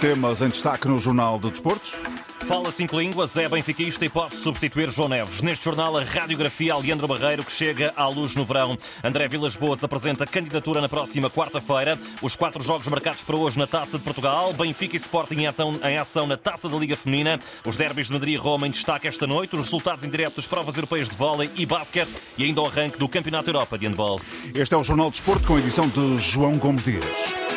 Temas em destaque no Jornal de Desportos. Fala cinco línguas, é benfiquista e pode substituir João Neves. Neste jornal, a radiografia a Leandro Barreiro, que chega à luz no verão. André Vilas Boas apresenta candidatura na próxima quarta-feira. Os quatro jogos marcados para hoje na Taça de Portugal. Benfica e Sporting em ação na Taça da Liga Feminina. Os derbys de Madrid e Roma em destaque esta noite. Os resultados indiretos das provas europeias de vôlei e basquete. E ainda o arranque do Campeonato Europa de Handball. Este é o Jornal de Desporto com a edição de João Gomes Dias.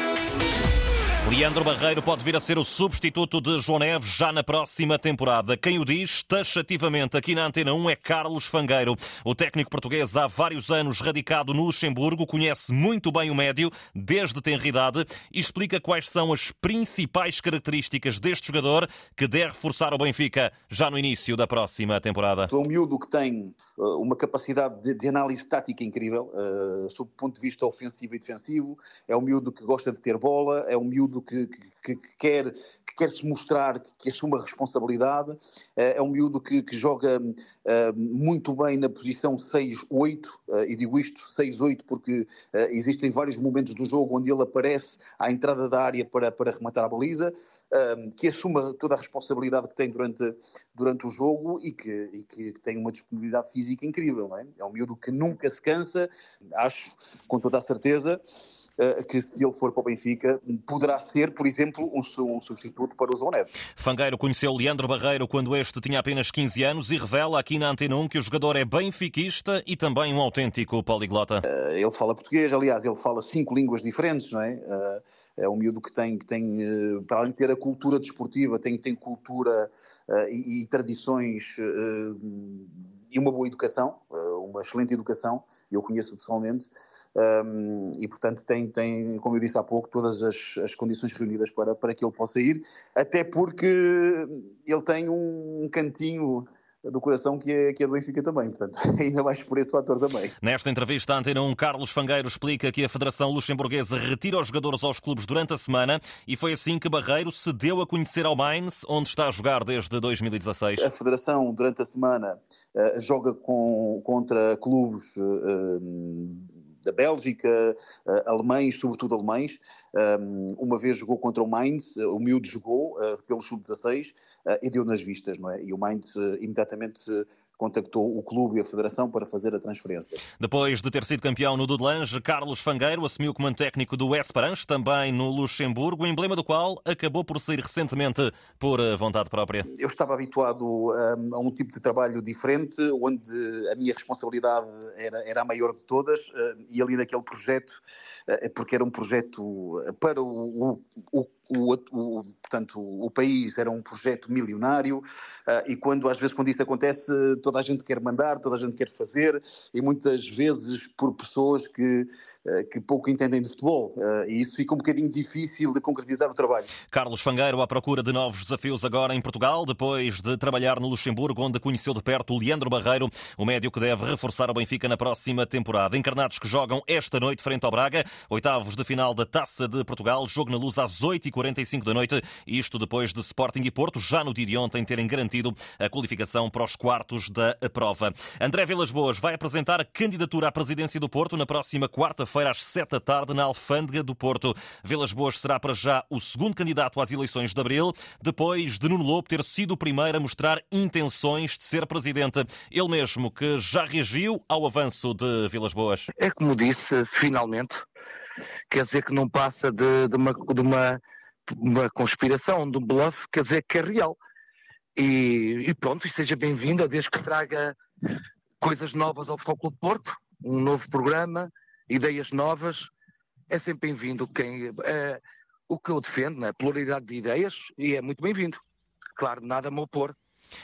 Leandro Barreiro pode vir a ser o substituto de João Neves já na próxima temporada. Quem o diz taxativamente aqui na Antena 1 é Carlos Fangueiro. O técnico português há vários anos radicado no Luxemburgo, conhece muito bem o médio desde tenridade e explica quais são as principais características deste jogador que deve reforçar o Benfica já no início da próxima temporada. É um miúdo que tem uh, uma capacidade de, análise tática incrível, uh, sob o ponto de vista ofensivo e defensivo. É um miúdo que gosta de ter bola, é um miúdo que, que, que quer que quer se mostrar que, que assume a responsabilidade. Eh, é um miúdo que, que joga uh, muito bem na posição 6-8, uh, e digo isto 6-8 porque uh, existem vários momentos do jogo onde ele aparece à entrada da área para, para rematar a baliza, que assuma toda a responsabilidade que tem durante, durante o jogo e, que, e que, tem uma disponibilidade física incrível. É? é um miúdo que nunca se cansa, acho, com toda a certeza. Eh, que se ele for para o Benfica, poderá ser, por exemplo, um, substituto para o João Neves. Fangueiro conheceu Leandro Barreiro quando este tinha apenas 15 anos e revela aqui na Antena 1 que o jogador é benfiquista e também um autêntico poliglota. Uh, ele fala português, aliás, ele fala cinco línguas diferentes, não é? Uh, é um miúdo que tem, que tem para além de ter a cultura desportiva, tem, tem cultura e, e, tradições e uma boa educação, uma excelente educação, eu conheço pessoalmente, um, e, portanto, tem, tem, como eu disse há pouco, todas as, as, condições reunidas para, para que ele possa ir, até porque ele tem um cantinho do coração que é, que é do Benfica também, portanto, ainda mais por esse fator também. Nesta entrevista, a Antena 1, Carlos Fangueiro explica que a Federação Luxemburguesa retira os jogadores aos clubes durante a semana e foi assim que Barreiro se deu a conhecer ao Mainz, onde está a jogar desde 2016. A Federação, durante a semana, uh, joga com, contra clubes uh, da Bélgica, uh, alemães, sobretudo alemães. Um, uma vez jogou contra o Mainz, o miúdo jogou uh, pelo sub-16 uh, e deu nas vistas, não é? E o Mainz imediatamente contactou o clube e a federação para fazer a transferência. Depois de ter sido campeão no Dudelange, Carlos Fangueiro assumiu o comando técnico do Esperance, também no Luxemburgo, emblema do qual acabou por sair recentemente por vontade própria. Eu estava habituado um, a um tipo de trabalho diferente, onde a minha responsabilidade era, era a maior de todas, uh, e ali naquele projeto, porque era um projeto para o, o, o, o, portanto, o país era um projeto milionário uh, e quando às vezes quando isso acontece toda a gente quer mandar, toda a gente quer fazer e muitas vezes por pessoas que, que pouco entendem de futebol e isso fica um bocadinho difícil de concretizar o trabalho. Carlos Fangueiro à procura de novos desafios agora em Portugal, depois de trabalhar no Luxemburgo, onde conheceu de perto o Leandro Barreiro, o médio que deve reforçar o Benfica na próxima temporada. Encarnados que jogam esta noite frente ao Braga, oitavos de final da Taça de Portugal, jogo na luz às 8h40 45 da noite. Isto depois de Sporting e Porto, já no dia de ontem, terem garantido a qualificação para os quartos da prova. André Vilas Boas vai apresentar a candidatura à presidência do Porto na próxima quarta-feira, às 7 da tarde, na Alfândega do Porto. Vilas Boas será para já o segundo candidato às eleições de abril, depois de Nuno Lobo ter sido o primeiro a mostrar intenções de ser presidente. Ele mesmo que já reagiu ao avanço de Vilas Boas. É como disse, finalmente, quer dizer que não passa de, de, uma, de uma uma conspiração, de um bluff, quer dizer que é real. E, e pronto, e seja bem-vinda, desde que traga coisas novas ao Futebol Porto, um novo programa, ideias novas, é sempre bem-vindo. Quem, é, o que eu defendo, né? pluralidade de ideias, e é muito bem-vindo. Claro, nada a me opor.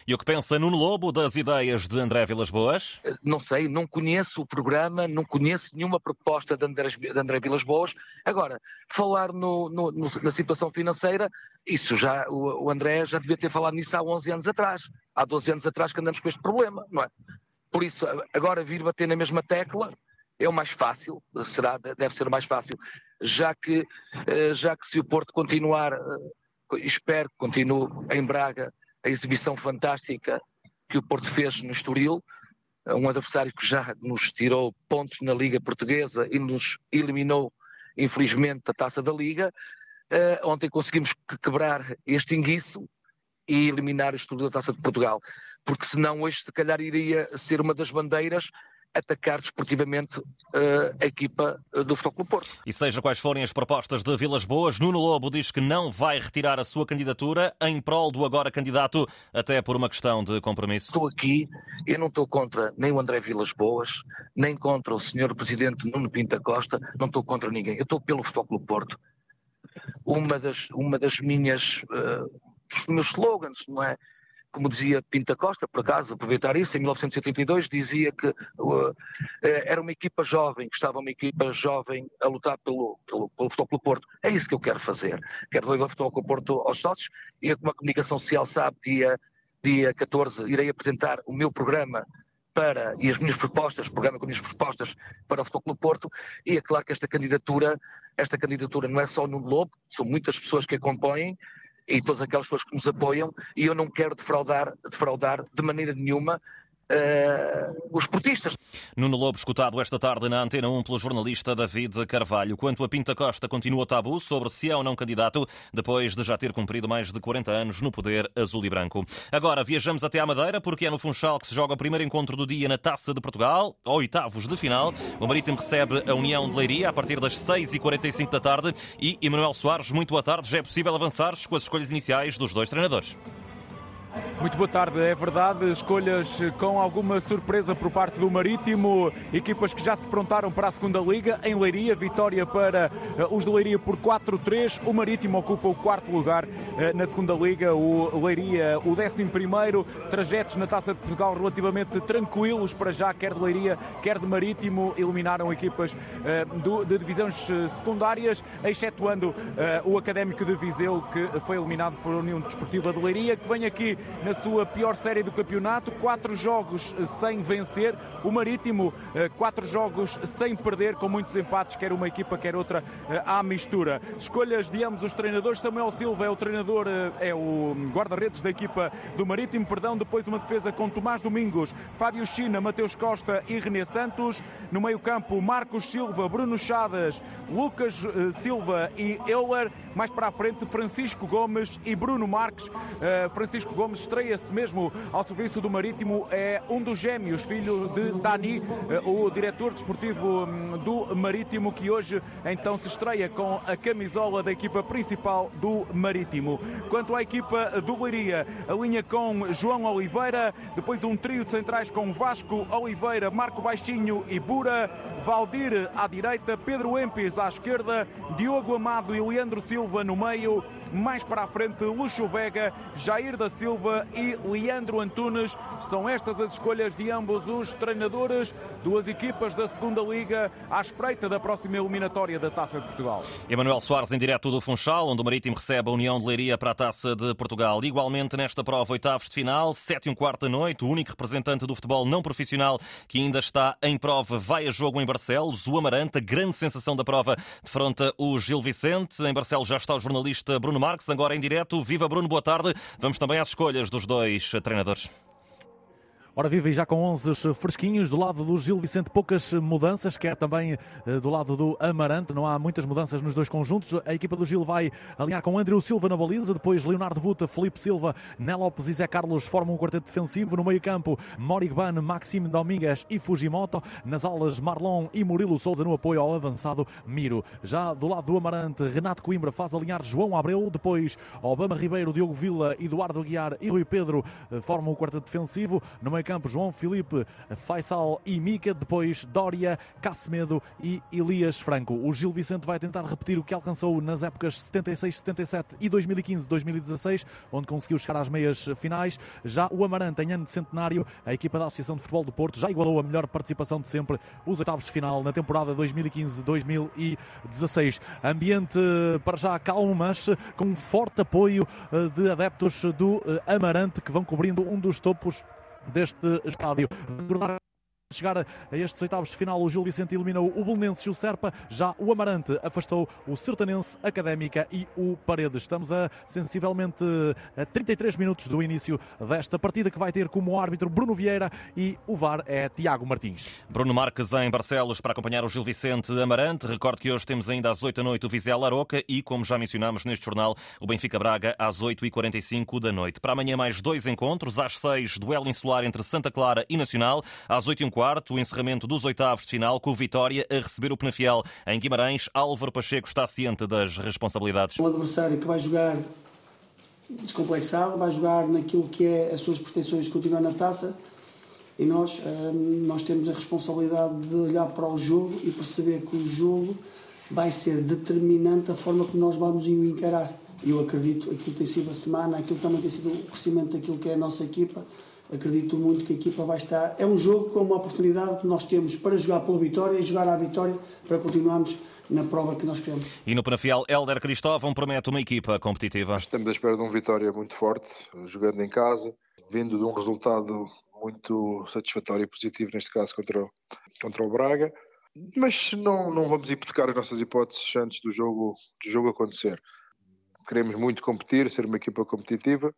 E o que pensa Nuno Lobo das ideias de André Vilas Boas? Não sei, não conheço o programa, não conheço nenhuma proposta de André, de André Vilas Boas. Agora, falar no, no, na situação financeira, isso já, o, o, André já devia ter falado nisso há 11 anos atrás. Há 12 anos atrás que andamos com este problema, não é? Por isso, agora vir bater na mesma tecla é o mais fácil, será, deve ser o mais fácil, já que, eh, já que se o Porto continuar, eh, espero que continue em Braga, a exibição fantástica que o Porto fez no Estoril, um adversário que já nos tirou pontos na Liga Portuguesa e nos eliminou, infelizmente, da taça da Liga. Uh, ontem conseguimos quebrar este enguiço e eliminar o estudo da Taça de Portugal, porque senão hoje se calhar iria ser uma das bandeiras atacar desportivamente uh, a equipa uh, do Futebol Porto. E seja quais forem as propostas de Vilas Boas, Nuno Lobo diz que não vai retirar a sua candidatura em prol do agora candidato, até por uma questão de compromisso. Estou aqui, eu não estou contra nem o André Vilas Boas, nem contra o Sr. Presidente Nuno Pinta Costa, não estou contra ninguém. Eu estou pelo Futebol Porto. Uma das, uma das minhas, uh, meus slogans, não é? Como dizia Pinta Costa, por acaso, aproveitar isso, em 1982 dizia que uh, era uma equipa jovem, que estava uma equipa jovem a lutar pelo, pelo, pelo Futebol Porto. É isso que eu quero fazer. Quero levar o Futebol Porto aos sócios e, como a comunicação social sabe, dia, dia 14 irei apresentar o meu programa para, e as minhas propostas, programa com as minhas propostas para o Futebol Porto, e é claro que esta candidatura, esta candidatura não é só no Lobo, são muitas pessoas que a compõem, e todas aquelas pessoas que nos apoiam, e eu não quero defraudar, defraudar de maneira nenhuma uh, os portistas. Nuno Lobo, escutado esta tarde na Antena 1 pelo jornalista David Carvalho. Quanto a Pinta Costa, continua tabu sobre se é ou não candidato, depois de já ter cumprido mais de 40 anos no poder azul e branco. Agora viajamos até à Madeira, porque é no Funchal que se joga o primeiro encontro do dia na Taça de Portugal, oitavos de final. O Marítimo recebe a União de Leiria a partir das 6h45 da tarde. E Emanuel Soares, muito boa tarde. Já é possível avançar com as escolhas iniciais dos dois treinadores. Muito boa tarde, é verdade. Escolhas com alguma surpresa por parte do Marítimo. Equipas que já se frontaram para a segunda Liga. Em Leiria, vitória para eh, os de Leiria por 4-3. O Marítimo ocupa o quarto lugar eh, na segunda Liga. O Leiria, o décimo primeiro. Trajetos na Taça de Portugal relativamente tranquilos para já, quer de Leiria, quer de Marítimo. Eliminaram equipas eh, de divisões secundárias, excetuando o Académico de Viseu, que foi eliminado por União Desportiva de Leiria, que vem aqui na sua pior série do campeonato, quatro jogos sem vencer. O Marítimo, eh, quatro jogos sem perder, com muitos empates, quer uma equipa, quer outra, eh, à mistura. Escolhas de ambos os treinadores. Samuel Silva é o treinador, eh, é o guarda-redes da equipa do Marítimo, perdão. Depois uma defesa com Tomás Domingos, Fábio China, Mateus Costa e René Santos. No meio-campo, Marcos Silva, Bruno Chadas, Lucas Silva e Euler. Mais para a frente, Francisco Gomes e Bruno Marques. Francisco Gomes estreia-se mesmo ao serviço do Marítimo, é um dos gêmeos, filho de Dani, eh, o diretor desportivo hum, do Marítimo, que hoje então se estreia com a camisola da equipa principal do Marítimo. Quanto à equipa do Leiria, a linha com João Oliveira, depois um trio de centrais com Vasco Oliveira, Marco Baixinho e Bura, Valdir à direita, Pedro Empes à esquerda, Diogo Amado e Leandro Silva no meio, mais para a frente, Luxo Vega, Jair da Silva e Leandro Antunes. São estas as escolhas de ambos os treinadores, duas equipas da segunda Liga, à espreita da próxima eliminatória da Taça de Portugal. Emanuel Soares em direto do Funchal, onde o Marítimo recebe a União de Leiria para a Taça de Portugal. Igualmente nesta prova, oitavos de final, sete e um quarto da noite, o único representante do futebol não profissional que ainda está em prova vai a jogo em Barcelos. O Amarante, grande sensação da prova, defronta o Gil Vicente. Em Barcelos já está o jornalista Bruno Bruno Marques, agora em direto. Viva Bruno, boa tarde. Vamos também às escolhas dos dois treinadores. Ora, vive já com 11 fresquinhos. Do lado do Gil Vicente, poucas mudanças, quer também eh, do lado do Amarante. Não há muitas mudanças nos dois conjuntos. A equipa do Gil vai alinhar com Andrew Silva na baliza, depois Leonardo Buta, Felipe Silva, Né Lopes e Zé Carlos formam um quarteto defensivo. No meio-campo, Morigban, Maxime Domingues e Fujimoto. Nas alas, Marlon e Murilo Souza no apoio ao avançado Miro. Já do lado do Amarante, Renato Coimbra faz alinhar João Abreu. Depois, Obama Ribeiro, Diogo Vila, Eduardo Aguiar e Rui Pedro eh, formam o quarteto defensivo. No meio campo, João Filipe, Faisal e Mica, depois Dória, Casmedo e Elias Franco. O Gil Vicente vai tentar repetir o que alcançou nas épocas 76, 77 e 2015, 2016, onde conseguiu chegar às meias finais. Já o Amarante, em ano de centenário, a equipa da Associação de Futebol do Porto já igualou a melhor participação de sempre, os oitavos de final na temporada 2015-2016. Ambiente para já calmo, mas com forte apoio eh, de adeptos do eh, Amarante que vão cobrindo um dos topos deste estádio. Recordar chegar a estes oitavos de final, o Gil Vicente eliminou o Belenenses e o Serpa, já o Amarante afastou o Sertanense, Académica e o Paredes. Estamos a sensivelmente a 33 minutos do início desta partida que vai ter como árbitro Bruno Vieira e o VAR é Tiago Martins. Bruno Marques em Barcelos para acompanhar o Gil Vicente Amarante. Recordo que hoje temos ainda às 8 da noite o Vizela Aroca e, como já mencionámos neste jornal, o Benfica Braga às 8h45 da noite. Para amanhã mais dois encontros, às 6 duelo insular entre Santa Clara e Nacional, às 8 h quarto, o encerramento dos oitavos de final com o Vitória a receber o Penafiel. Em Guimarães, Álvaro Pacheco está ciente das responsabilidades. Um adversário que vai jogar descomplexado, vai jogar naquilo que é as suas pretensões de continuar na taça e nós, hum, nós temos a responsabilidade de olhar para o jogo e perceber que o jogo vai ser determinante a forma como nós vamos o encarar. Eu acredito aquilo que tem sido a semana, aquilo que também tem sido o crescimento daquilo que é a nossa equipa acredito muito que a equipa vai estar. É um jogo com uma oportunidade que nós temos para jogar pela vitória e jogar à vitória para continuarmos na prova que nós queremos. E no Penafiel, Helder Cristóvão promete uma equipa competitiva. Estamos à espera de uma vitória muito forte, jogando em casa, vindo de um resultado muito satisfatório e positivo, neste caso contra, o, contra o Braga. Mas não, não vamos hipotecar as nossas hipóteses antes do jogo, do jogo acontecer. Queremos muito competir, ser uma equipa competitiva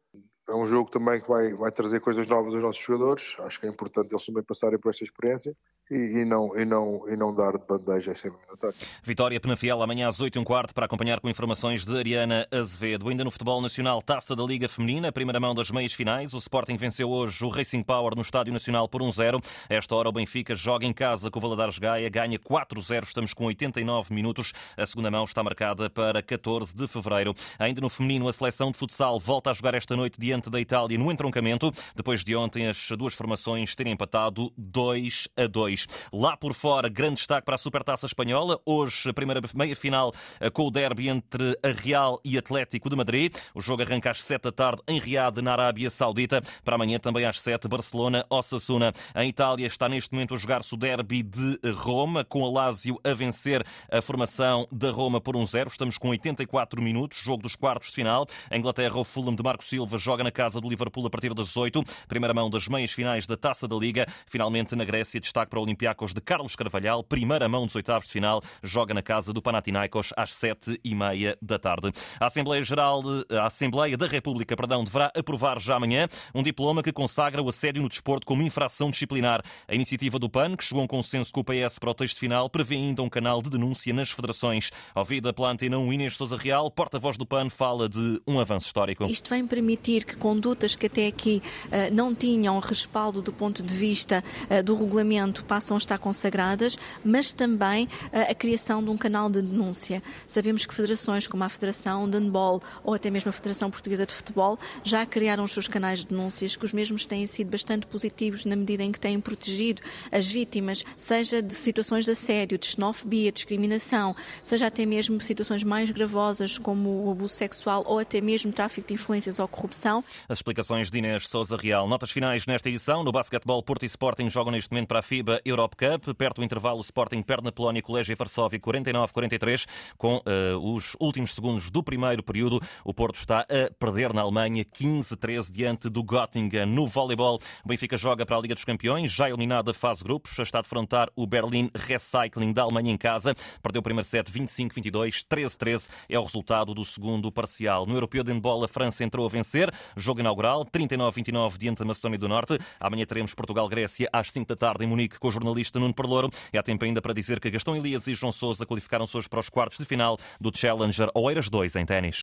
é um jogo também que vai, vai trazer coisas novas aos nossos jogadores. Acho que é importante eles também passarem por esta experiência e, não, e, não, e não dar de bandeja essa eliminatória. Vitória Penafiel amanhã às 8 e um quarto para acompanhar com informações de Ariana Azevedo. Ainda no futebol nacional, taça da Liga Feminina, primeira mão das meias finais. O Sporting venceu hoje o Racing Power no Estádio Nacional por 1-0. Esta hora o Benfica joga em casa com o Valadares Gaia, ganha 4-0. Estamos com 89 minutos. A segunda mão está marcada para 14 de fevereiro. Ainda no feminino, a seleção de futsal volta a jogar esta noite diante da Itália no entroncamento, depois de ontem as duas formações terem empatado 2 a 2. Lá por fora, grande destaque para a Supertaça Espanhola. Hoje, a primeira meia-final eh, com o derby entre a Real e Atlético de Madrid. O jogo arranca às 7 da tarde em Riad, na Arábia Saudita. Para amanhã, também às 7, Barcelona-Osasuna. Em Itália, está neste momento a jogar-se o derby de Roma, com a Lazio a vencer a formação da Roma por 1-0. Estamos com 84 minutos, jogo dos quartos de final. A Inglaterra, o Fulham de Marco Silva joga na casa do Liverpool a partir das 8. Primeira mão das meias finais da Taça da Liga. Finalmente, na Grécia, destaque para o Olympiacos de Carlos Carvalhal. Primeira mão dos oitavos de final. Joga na casa do Panathinaikos às sete e meia da tarde. A Assembleia Geral, a Assembleia da República, perdão, deverá aprovar já amanhã um diploma que consagra o assédio no desporto como infração disciplinar. A iniciativa do PAN, que chegou a um consenso com o PS para o texto final, prevê ainda um canal de denúncia nas federações. Ouvida pela Antena 1 Inês Sousa Real, porta-voz do PAN, fala de um avanço histórico. Isto vem permitir que condutas que até aqui uh, não tinham respaldo do ponto de vista uh, do regulamento passam a estar consagradas, mas também uh, a criação de um canal de denúncia. Sabemos que federações como a Federação de Handball ou até mesmo a Federação Portuguesa de Futebol já criaram os seus canais de denúncias, que os mesmos têm sido bastante positivos na medida em que têm protegido as vítimas, seja de situações de assédio, de xenofobia, discriminação, seja até mesmo situações mais gravosas como o abuso sexual ou até mesmo tráfico de influências ou corrupção. As explicações de Inês Souza Real. Notas finais nesta edição. No basquetebol, Porto e Sporting jogam neste momento para a FIBA Europe Cup. Perto do intervalo, Sporting perde na Polónia Colégio Varsóvia 49-43. Com uh, os últimos segundos do primeiro período, o Porto está a perder na Alemanha 15-13 diante do Göttingen. No voleibol, o Benfica joga para a Liga dos Campeões, já eliminado da fase grupos. Está a defrontar o Berlin Recycling da Alemanha em casa. Perdeu o primeiro set 25-22, 13-13 é o resultado do segundo parcial. No Europeu de Handball, a França entrou a vencer. Jogo inaugural, 39-29 diante da Macedónia do Norte. Amanhã teremos Portugal-Grécia às 5 da tarde em Munique com o jornalista Nuno Perlouro. É tempo ainda para dizer que Gastão Elias e João Sousa qualificaram-se hoje para os quartos de final do Challenger Oeiras 2 em ténis.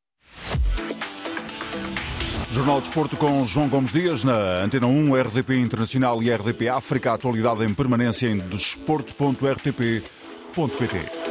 Jornal de Esporto com João Gomes Dias na Antena 1, RDP Internacional e RDP África. Atualidade em permanência em desporto.rtp.pt.